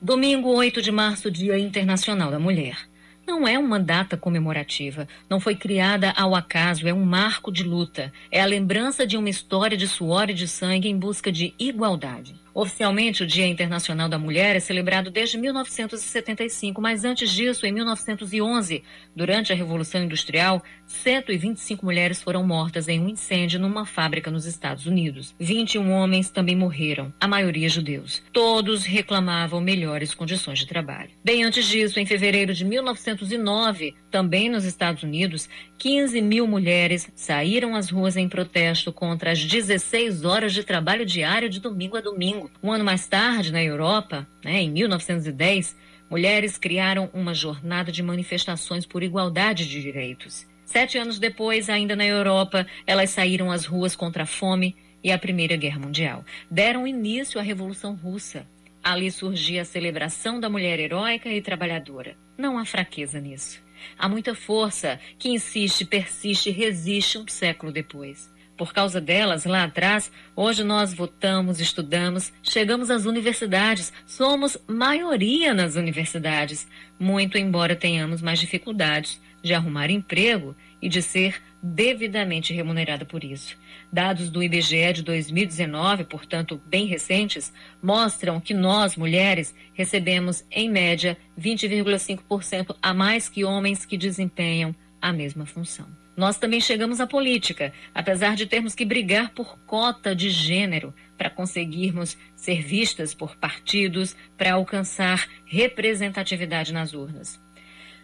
Domingo, 8 de março, Dia Internacional da Mulher. Não é uma data comemorativa, não foi criada ao acaso, é um marco de luta. É a lembrança de uma história de suor e de sangue em busca de igualdade. Oficialmente, o Dia Internacional da Mulher é celebrado desde 1975, mas antes disso, em 1911, durante a Revolução Industrial, 125 mulheres foram mortas em um incêndio numa fábrica nos Estados Unidos. 21 homens também morreram, a maioria judeus. Todos reclamavam melhores condições de trabalho. Bem antes disso, em fevereiro de 1909, também nos Estados Unidos, 15 mil mulheres saíram às ruas em protesto contra as 16 horas de trabalho diário de domingo a domingo. Um ano mais tarde, na Europa, né, em 1910, mulheres criaram uma jornada de manifestações por igualdade de direitos. Sete anos depois, ainda na Europa, elas saíram às ruas contra a fome e a Primeira Guerra Mundial. Deram início à Revolução Russa. Ali surgia a celebração da mulher heróica e trabalhadora. Não há fraqueza nisso. Há muita força que insiste, persiste resiste um século depois. Por causa delas, lá atrás, hoje nós votamos, estudamos, chegamos às universidades, somos maioria nas universidades, muito embora tenhamos mais dificuldades de arrumar emprego e de ser devidamente remunerada por isso. Dados do IBGE de 2019, portanto bem recentes, mostram que nós, mulheres, recebemos, em média, 20,5% a mais que homens que desempenham a mesma função. Nós também chegamos à política, apesar de termos que brigar por cota de gênero para conseguirmos ser vistas por partidos, para alcançar representatividade nas urnas.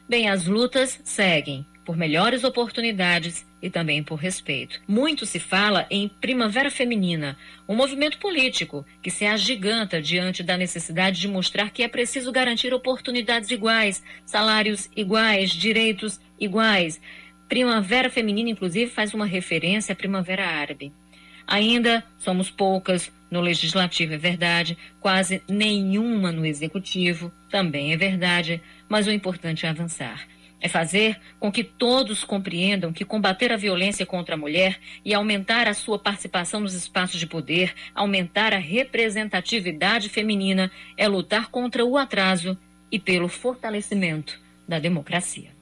Bem, as lutas seguem por melhores oportunidades e também por respeito. Muito se fala em Primavera Feminina, um movimento político que se agiganta diante da necessidade de mostrar que é preciso garantir oportunidades iguais, salários iguais, direitos iguais. Primavera Feminina, inclusive, faz uma referência à Primavera Árabe. Ainda somos poucas no legislativo, é verdade, quase nenhuma no executivo, também é verdade, mas o importante é avançar. É fazer com que todos compreendam que combater a violência contra a mulher e aumentar a sua participação nos espaços de poder, aumentar a representatividade feminina, é lutar contra o atraso e pelo fortalecimento da democracia.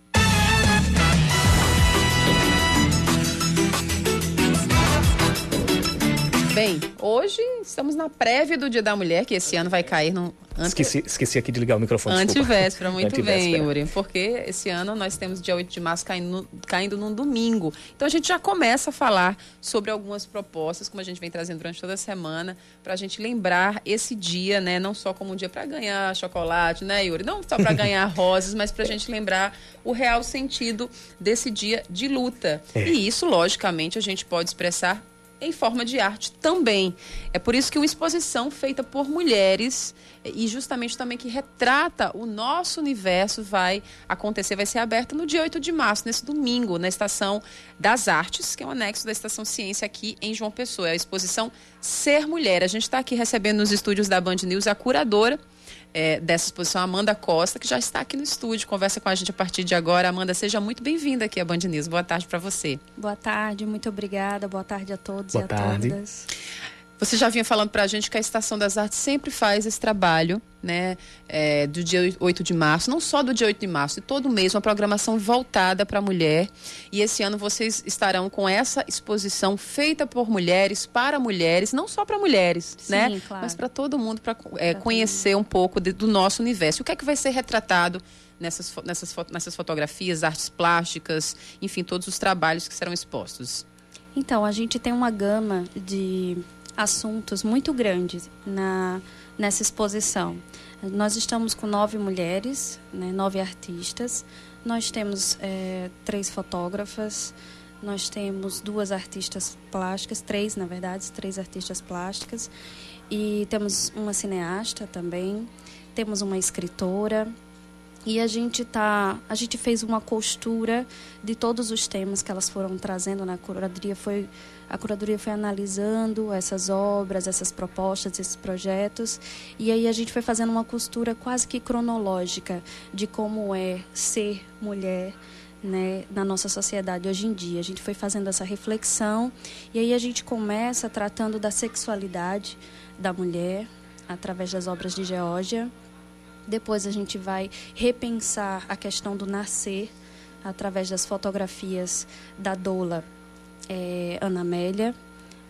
Bem, hoje estamos na prévia do Dia da Mulher, que esse ano vai cair no. Ante... Esqueci, esqueci aqui de ligar o microfone. Antivéspera, muito Antivéspera. bem, Yuri. Porque esse ano nós temos dia 8 de março caindo, caindo num domingo. Então a gente já começa a falar sobre algumas propostas, como a gente vem trazendo durante toda a semana, para a gente lembrar esse dia, né? Não só como um dia para ganhar chocolate, né, Yuri? Não só para ganhar rosas, mas para a gente lembrar o real sentido desse dia de luta. É. E isso, logicamente, a gente pode expressar em forma de arte também. É por isso que uma exposição feita por mulheres e justamente também que retrata o nosso universo vai acontecer, vai ser aberta no dia 8 de março, nesse domingo, na Estação das Artes, que é o anexo da Estação Ciência aqui em João Pessoa. É a exposição Ser Mulher. A gente está aqui recebendo nos estúdios da Band News a curadora é, dessa exposição, Amanda Costa, que já está aqui no estúdio, conversa com a gente a partir de agora. Amanda, seja muito bem-vinda aqui à Band News. Boa tarde para você. Boa tarde, muito obrigada. Boa tarde a todos Boa e a tarde. todas. Você já vinha falando para a gente que a Estação das Artes sempre faz esse trabalho, né, é, do dia 8 de março, não só do dia 8 de março, de todo mês, uma programação voltada para a mulher. E esse ano vocês estarão com essa exposição feita por mulheres, para mulheres, não só para mulheres, Sim, né, claro. mas para todo mundo, para é, conhecer um pouco de, do nosso universo. O que é que vai ser retratado nessas, nessas, nessas fotografias, artes plásticas, enfim, todos os trabalhos que serão expostos? Então, a gente tem uma gama de assuntos muito grandes na, nessa exposição. Nós estamos com nove mulheres, né, nove artistas. Nós temos é, três fotógrafas, nós temos duas artistas plásticas, três, na verdade, três artistas plásticas. E temos uma cineasta também, temos uma escritora, e a gente tá, a gente fez uma costura de todos os temas que elas foram trazendo na curadoria, foi a curadoria foi analisando essas obras, essas propostas, esses projetos, e aí a gente foi fazendo uma costura quase que cronológica de como é ser mulher, né, na nossa sociedade hoje em dia. A gente foi fazendo essa reflexão e aí a gente começa tratando da sexualidade da mulher através das obras de Geórgia. Depois a gente vai repensar a questão do nascer através das fotografias da doula é, Ana Amélia.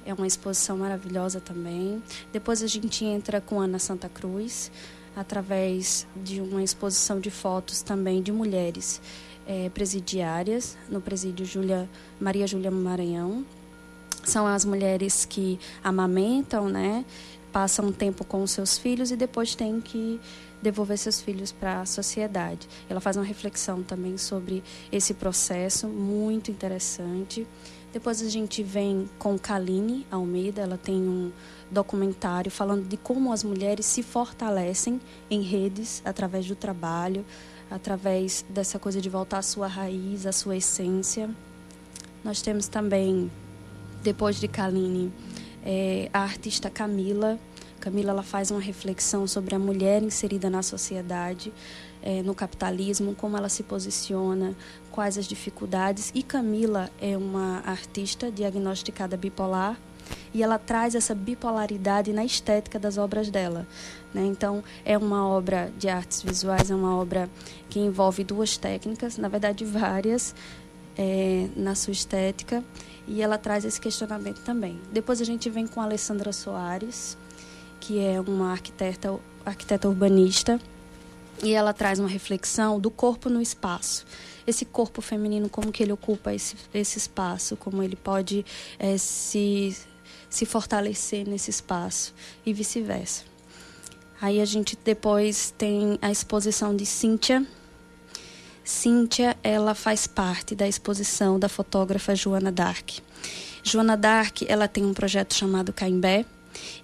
É uma exposição maravilhosa também. Depois a gente entra com Ana Santa Cruz, através de uma exposição de fotos também de mulheres é, presidiárias, no presídio Julia, Maria Júlia Maranhão. São as mulheres que amamentam, né? passam um tempo com os seus filhos e depois têm que devolver seus filhos para a sociedade. Ela faz uma reflexão também sobre esse processo muito interessante. Depois a gente vem com Kaline Almeida, ela tem um documentário falando de como as mulheres se fortalecem em redes através do trabalho, através dessa coisa de voltar à sua raiz, à sua essência. Nós temos também, depois de Kaline, é, a artista Camila. Camila ela faz uma reflexão sobre a mulher inserida na sociedade, é, no capitalismo, como ela se posiciona, quais as dificuldades. E Camila é uma artista diagnosticada bipolar e ela traz essa bipolaridade na estética das obras dela. Né? Então, é uma obra de artes visuais, é uma obra que envolve duas técnicas, na verdade, várias, é, na sua estética, e ela traz esse questionamento também. Depois a gente vem com a Alessandra Soares, que é uma arquiteta, arquiteta urbanista, e ela traz uma reflexão do corpo no espaço. Esse corpo feminino como que ele ocupa esse, esse espaço como ele pode é, se se fortalecer nesse espaço e vice-versa. Aí a gente depois tem a exposição de Cíntia. Cíntia, ela faz parte da exposição da fotógrafa Joana Dark. Joana Dark, ela tem um projeto chamado Caimbé,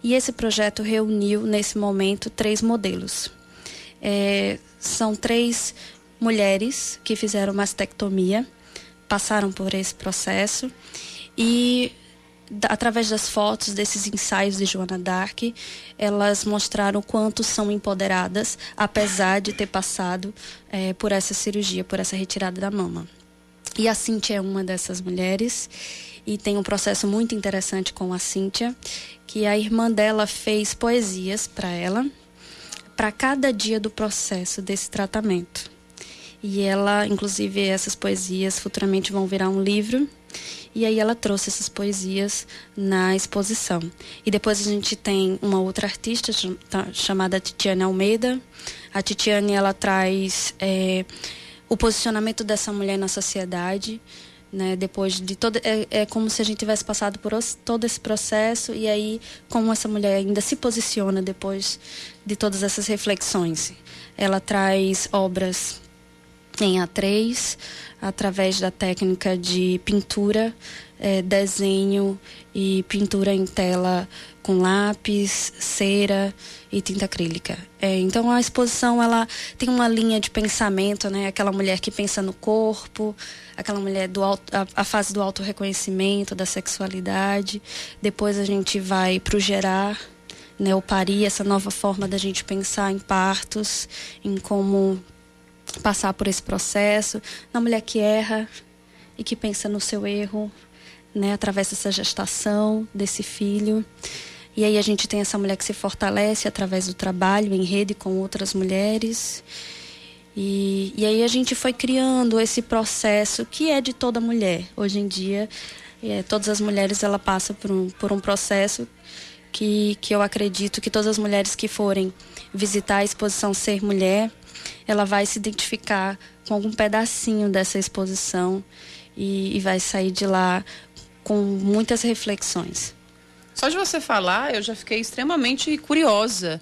e esse projeto reuniu, nesse momento, três modelos. É, são três mulheres que fizeram mastectomia, passaram por esse processo e através das fotos desses ensaios de Joana Dark, elas mostraram quanto são empoderadas, apesar de ter passado é, por essa cirurgia, por essa retirada da mama. E a Cintia é uma dessas mulheres e tem um processo muito interessante com a Cíntia, que a irmã dela fez poesias para ela, para cada dia do processo desse tratamento. E ela, inclusive, essas poesias futuramente vão virar um livro. E aí ela trouxe essas poesias na exposição. E depois a gente tem uma outra artista tá, chamada Titiane Almeida. A Titiane ela traz é, o posicionamento dessa mulher na sociedade né? Depois de todo é, é como se a gente tivesse passado por todo esse processo e aí como essa mulher ainda se posiciona depois de todas essas reflexões. Ela traz obras em A3 através da técnica de pintura, é, desenho e pintura em tela com lápis, cera e tinta acrílica. É, então a exposição ela tem uma linha de pensamento, né? Aquela mulher que pensa no corpo, aquela mulher do auto, a, a fase do autorreconhecimento, da sexualidade. Depois a gente vai para o gerar, né? O parir, essa nova forma da gente pensar em partos, em como passar por esse processo, na mulher que erra e que pensa no seu erro, né? Através dessa gestação desse filho. E aí a gente tem essa mulher que se fortalece através do trabalho em rede com outras mulheres. E, e aí a gente foi criando esse processo que é de toda mulher. Hoje em dia, é, todas as mulheres ela passa por um, por um processo que, que eu acredito que todas as mulheres que forem visitar a exposição Ser Mulher, ela vai se identificar com algum pedacinho dessa exposição e, e vai sair de lá com muitas reflexões. Só de você falar, eu já fiquei extremamente curiosa,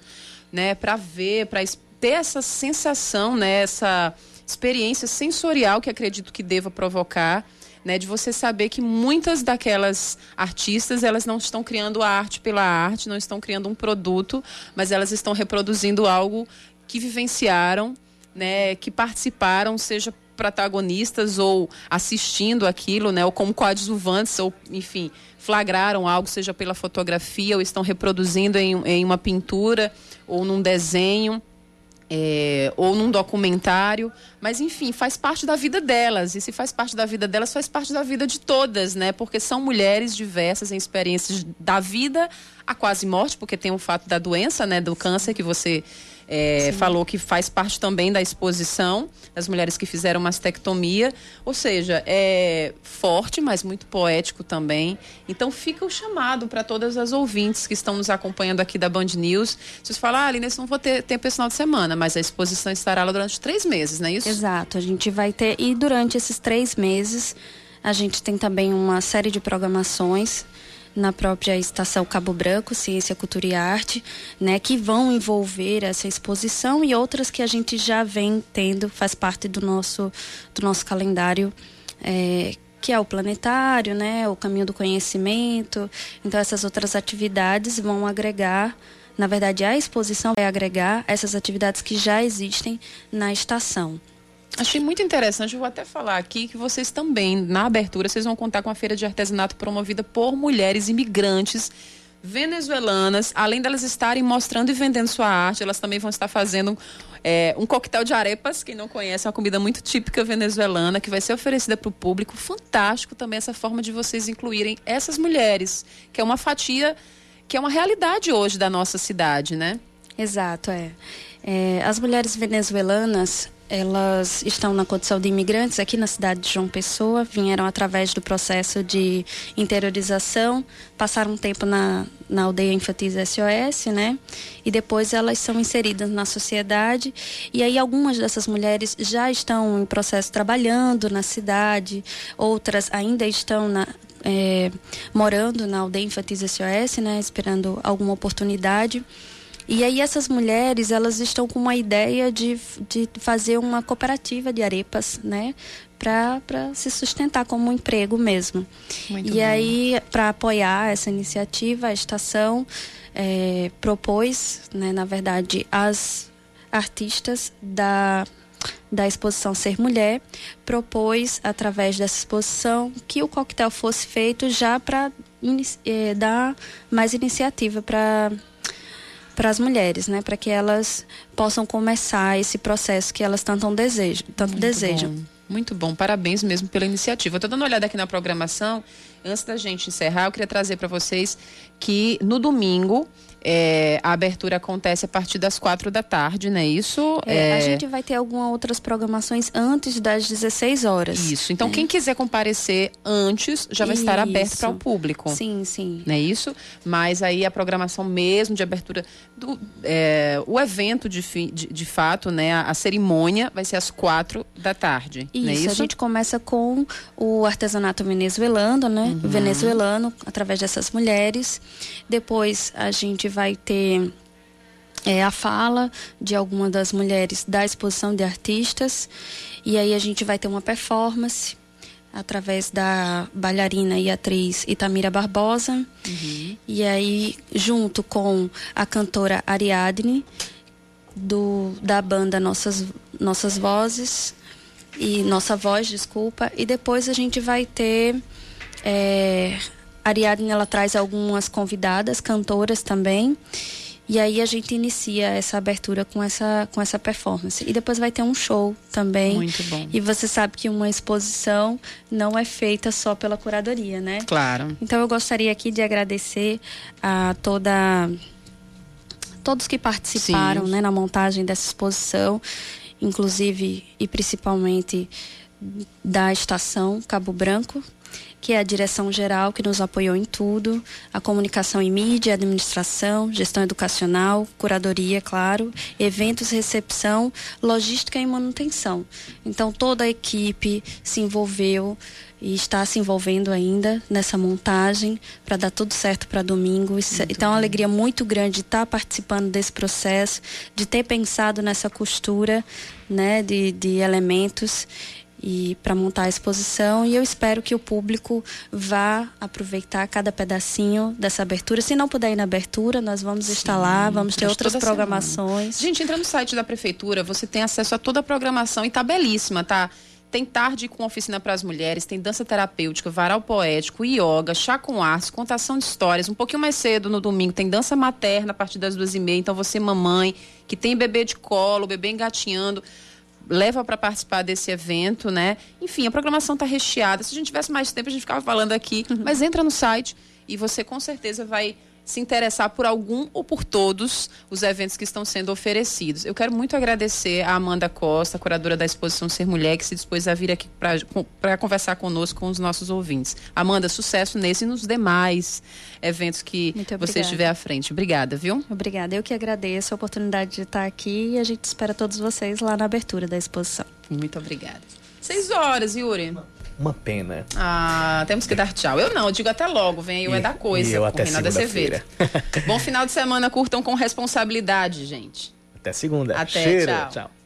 né, para ver, para ter essa sensação, né, essa experiência sensorial que acredito que deva provocar, né, de você saber que muitas daquelas artistas, elas não estão criando arte pela arte, não estão criando um produto, mas elas estão reproduzindo algo que vivenciaram, né, que participaram, seja protagonistas ou assistindo aquilo, né, ou como coadjuvantes, ou enfim, flagraram algo, seja pela fotografia ou estão reproduzindo em, em uma pintura ou num desenho. É, ou num documentário, mas enfim, faz parte da vida delas. E se faz parte da vida delas, faz parte da vida de todas, né? Porque são mulheres diversas em experiências da vida a quase morte, porque tem o fato da doença, né? Do câncer que você é, falou que faz parte também da exposição das mulheres que fizeram mastectomia. Ou seja, é forte, mas muito poético também. Então fica o chamado para todas as ouvintes que estão nos acompanhando aqui da Band News. Vocês falam, ah, Aline, não vou ter tempo esse final de semana, mas a exposição estará lá durante três meses, não é isso? Exato, a gente vai ter. E durante esses três meses, a gente tem também uma série de programações na própria estação Cabo Branco, Ciência, Cultura e Arte, né, que vão envolver essa exposição e outras que a gente já vem tendo, faz parte do nosso, do nosso calendário. É, que é o planetário, né, o caminho do conhecimento. Então essas outras atividades vão agregar, na verdade a exposição vai agregar essas atividades que já existem na estação. Achei muito interessante, eu vou até falar aqui que vocês também, na abertura, vocês vão contar com a feira de artesanato promovida por mulheres imigrantes venezuelanas. Além delas estarem mostrando e vendendo sua arte, elas também vão estar fazendo é, um coquetel de arepas. Quem não conhece, é uma comida muito típica venezuelana que vai ser oferecida para o público. Fantástico também essa forma de vocês incluírem essas mulheres, que é uma fatia, que é uma realidade hoje da nossa cidade, né? Exato, é. é as mulheres venezuelanas, elas estão na condição de imigrantes aqui na cidade de João Pessoa, vieram através do processo de interiorização, passaram um tempo na, na aldeia Infantis SOS, né? E depois elas são inseridas na sociedade. E aí algumas dessas mulheres já estão em processo trabalhando na cidade, outras ainda estão na, é, morando na aldeia Infantis SOS, né? Esperando alguma oportunidade. E aí essas mulheres, elas estão com uma ideia de, de fazer uma cooperativa de arepas, né? Para se sustentar como um emprego mesmo. Muito e aí, para apoiar essa iniciativa, a estação é, propôs, né, na verdade, as artistas da da exposição Ser Mulher, propôs, através dessa exposição, que o coquetel fosse feito já para eh, dar mais iniciativa para para as mulheres, né, para que elas possam começar esse processo que elas tanto desejam, tanto Muito desejam. bom. Muito bom, parabéns mesmo pela iniciativa. Estou dando uma olhada aqui na programação. Antes da gente encerrar, eu queria trazer para vocês que no domingo é, a abertura acontece a partir das quatro da tarde, não é isso? É, A gente vai ter algumas outras programações antes das 16 horas. Isso. Então, né? quem quiser comparecer antes já vai estar aberto Isso. para o público. Sim, sim. Não é isso? Mas aí a programação mesmo de abertura do é, o evento de, fi- de, de fato, né? A, a cerimônia vai ser às quatro da tarde. Isso, não é isso? a gente começa com o artesanato venezuelano, né? Uhum. Venezuelano, através dessas mulheres. Depois a gente vai ter é, a fala de alguma das mulheres da exposição de artistas. E aí a gente vai ter uma performance através da bailarina e atriz Itamira Barbosa. E aí, junto com a cantora Ariadne, do, da banda Nossas, Nossas Vozes, e Nossa Voz, desculpa. E depois a gente vai ter. É, Ariadne ela traz algumas convidadas, cantoras também. E aí a gente inicia essa abertura com essa, com essa performance. E depois vai ter um show também. Muito bom. E você sabe que uma exposição não é feita só pela curadoria, né? Claro. Então eu gostaria aqui de agradecer a toda todos que participaram, né, na montagem dessa exposição, inclusive e principalmente da estação Cabo Branco, que é a direção geral que nos apoiou em tudo, a comunicação e mídia, administração, gestão educacional, curadoria, claro, eventos, recepção, logística e manutenção. Então toda a equipe se envolveu e está se envolvendo ainda nessa montagem para dar tudo certo para domingo. Isso- então é uma alegria muito grande de estar participando desse processo, de ter pensado nessa costura, né, de, de elementos e para montar a exposição e eu espero que o público vá aproveitar cada pedacinho dessa abertura. Se não puder ir na abertura, nós vamos estar lá, vamos ter outras programações. Gente, entra no site da prefeitura, você tem acesso a toda a programação e tá belíssima, tá? Tem tarde com oficina para as mulheres, tem dança terapêutica, varal poético, yoga, chá com artes, contação de histórias. Um pouquinho mais cedo no domingo tem dança materna a partir das duas e meia. Então você, mamãe, que tem bebê de colo, bebê engatinhando, leva para participar desse evento, né? Enfim, a programação tá recheada. Se a gente tivesse mais tempo, a gente ficava falando aqui. Mas entra no site e você com certeza vai se interessar por algum ou por todos os eventos que estão sendo oferecidos. Eu quero muito agradecer a Amanda Costa, curadora da exposição Ser Mulher, que se dispôs a vir aqui para conversar conosco com os nossos ouvintes. Amanda, sucesso nesse e nos demais eventos que você estiver à frente. Obrigada, viu? Obrigada. Eu que agradeço a oportunidade de estar aqui e a gente espera todos vocês lá na abertura da exposição. Muito obrigada. Seis horas, Yuri. Uma pena. Ah, temos que dar tchau. Eu não, eu digo até logo, vem aí o É da Coisa, e eu até Renata. Bom final de semana, curtam com responsabilidade, gente. Até segunda. Até, Cheiro. tchau. tchau.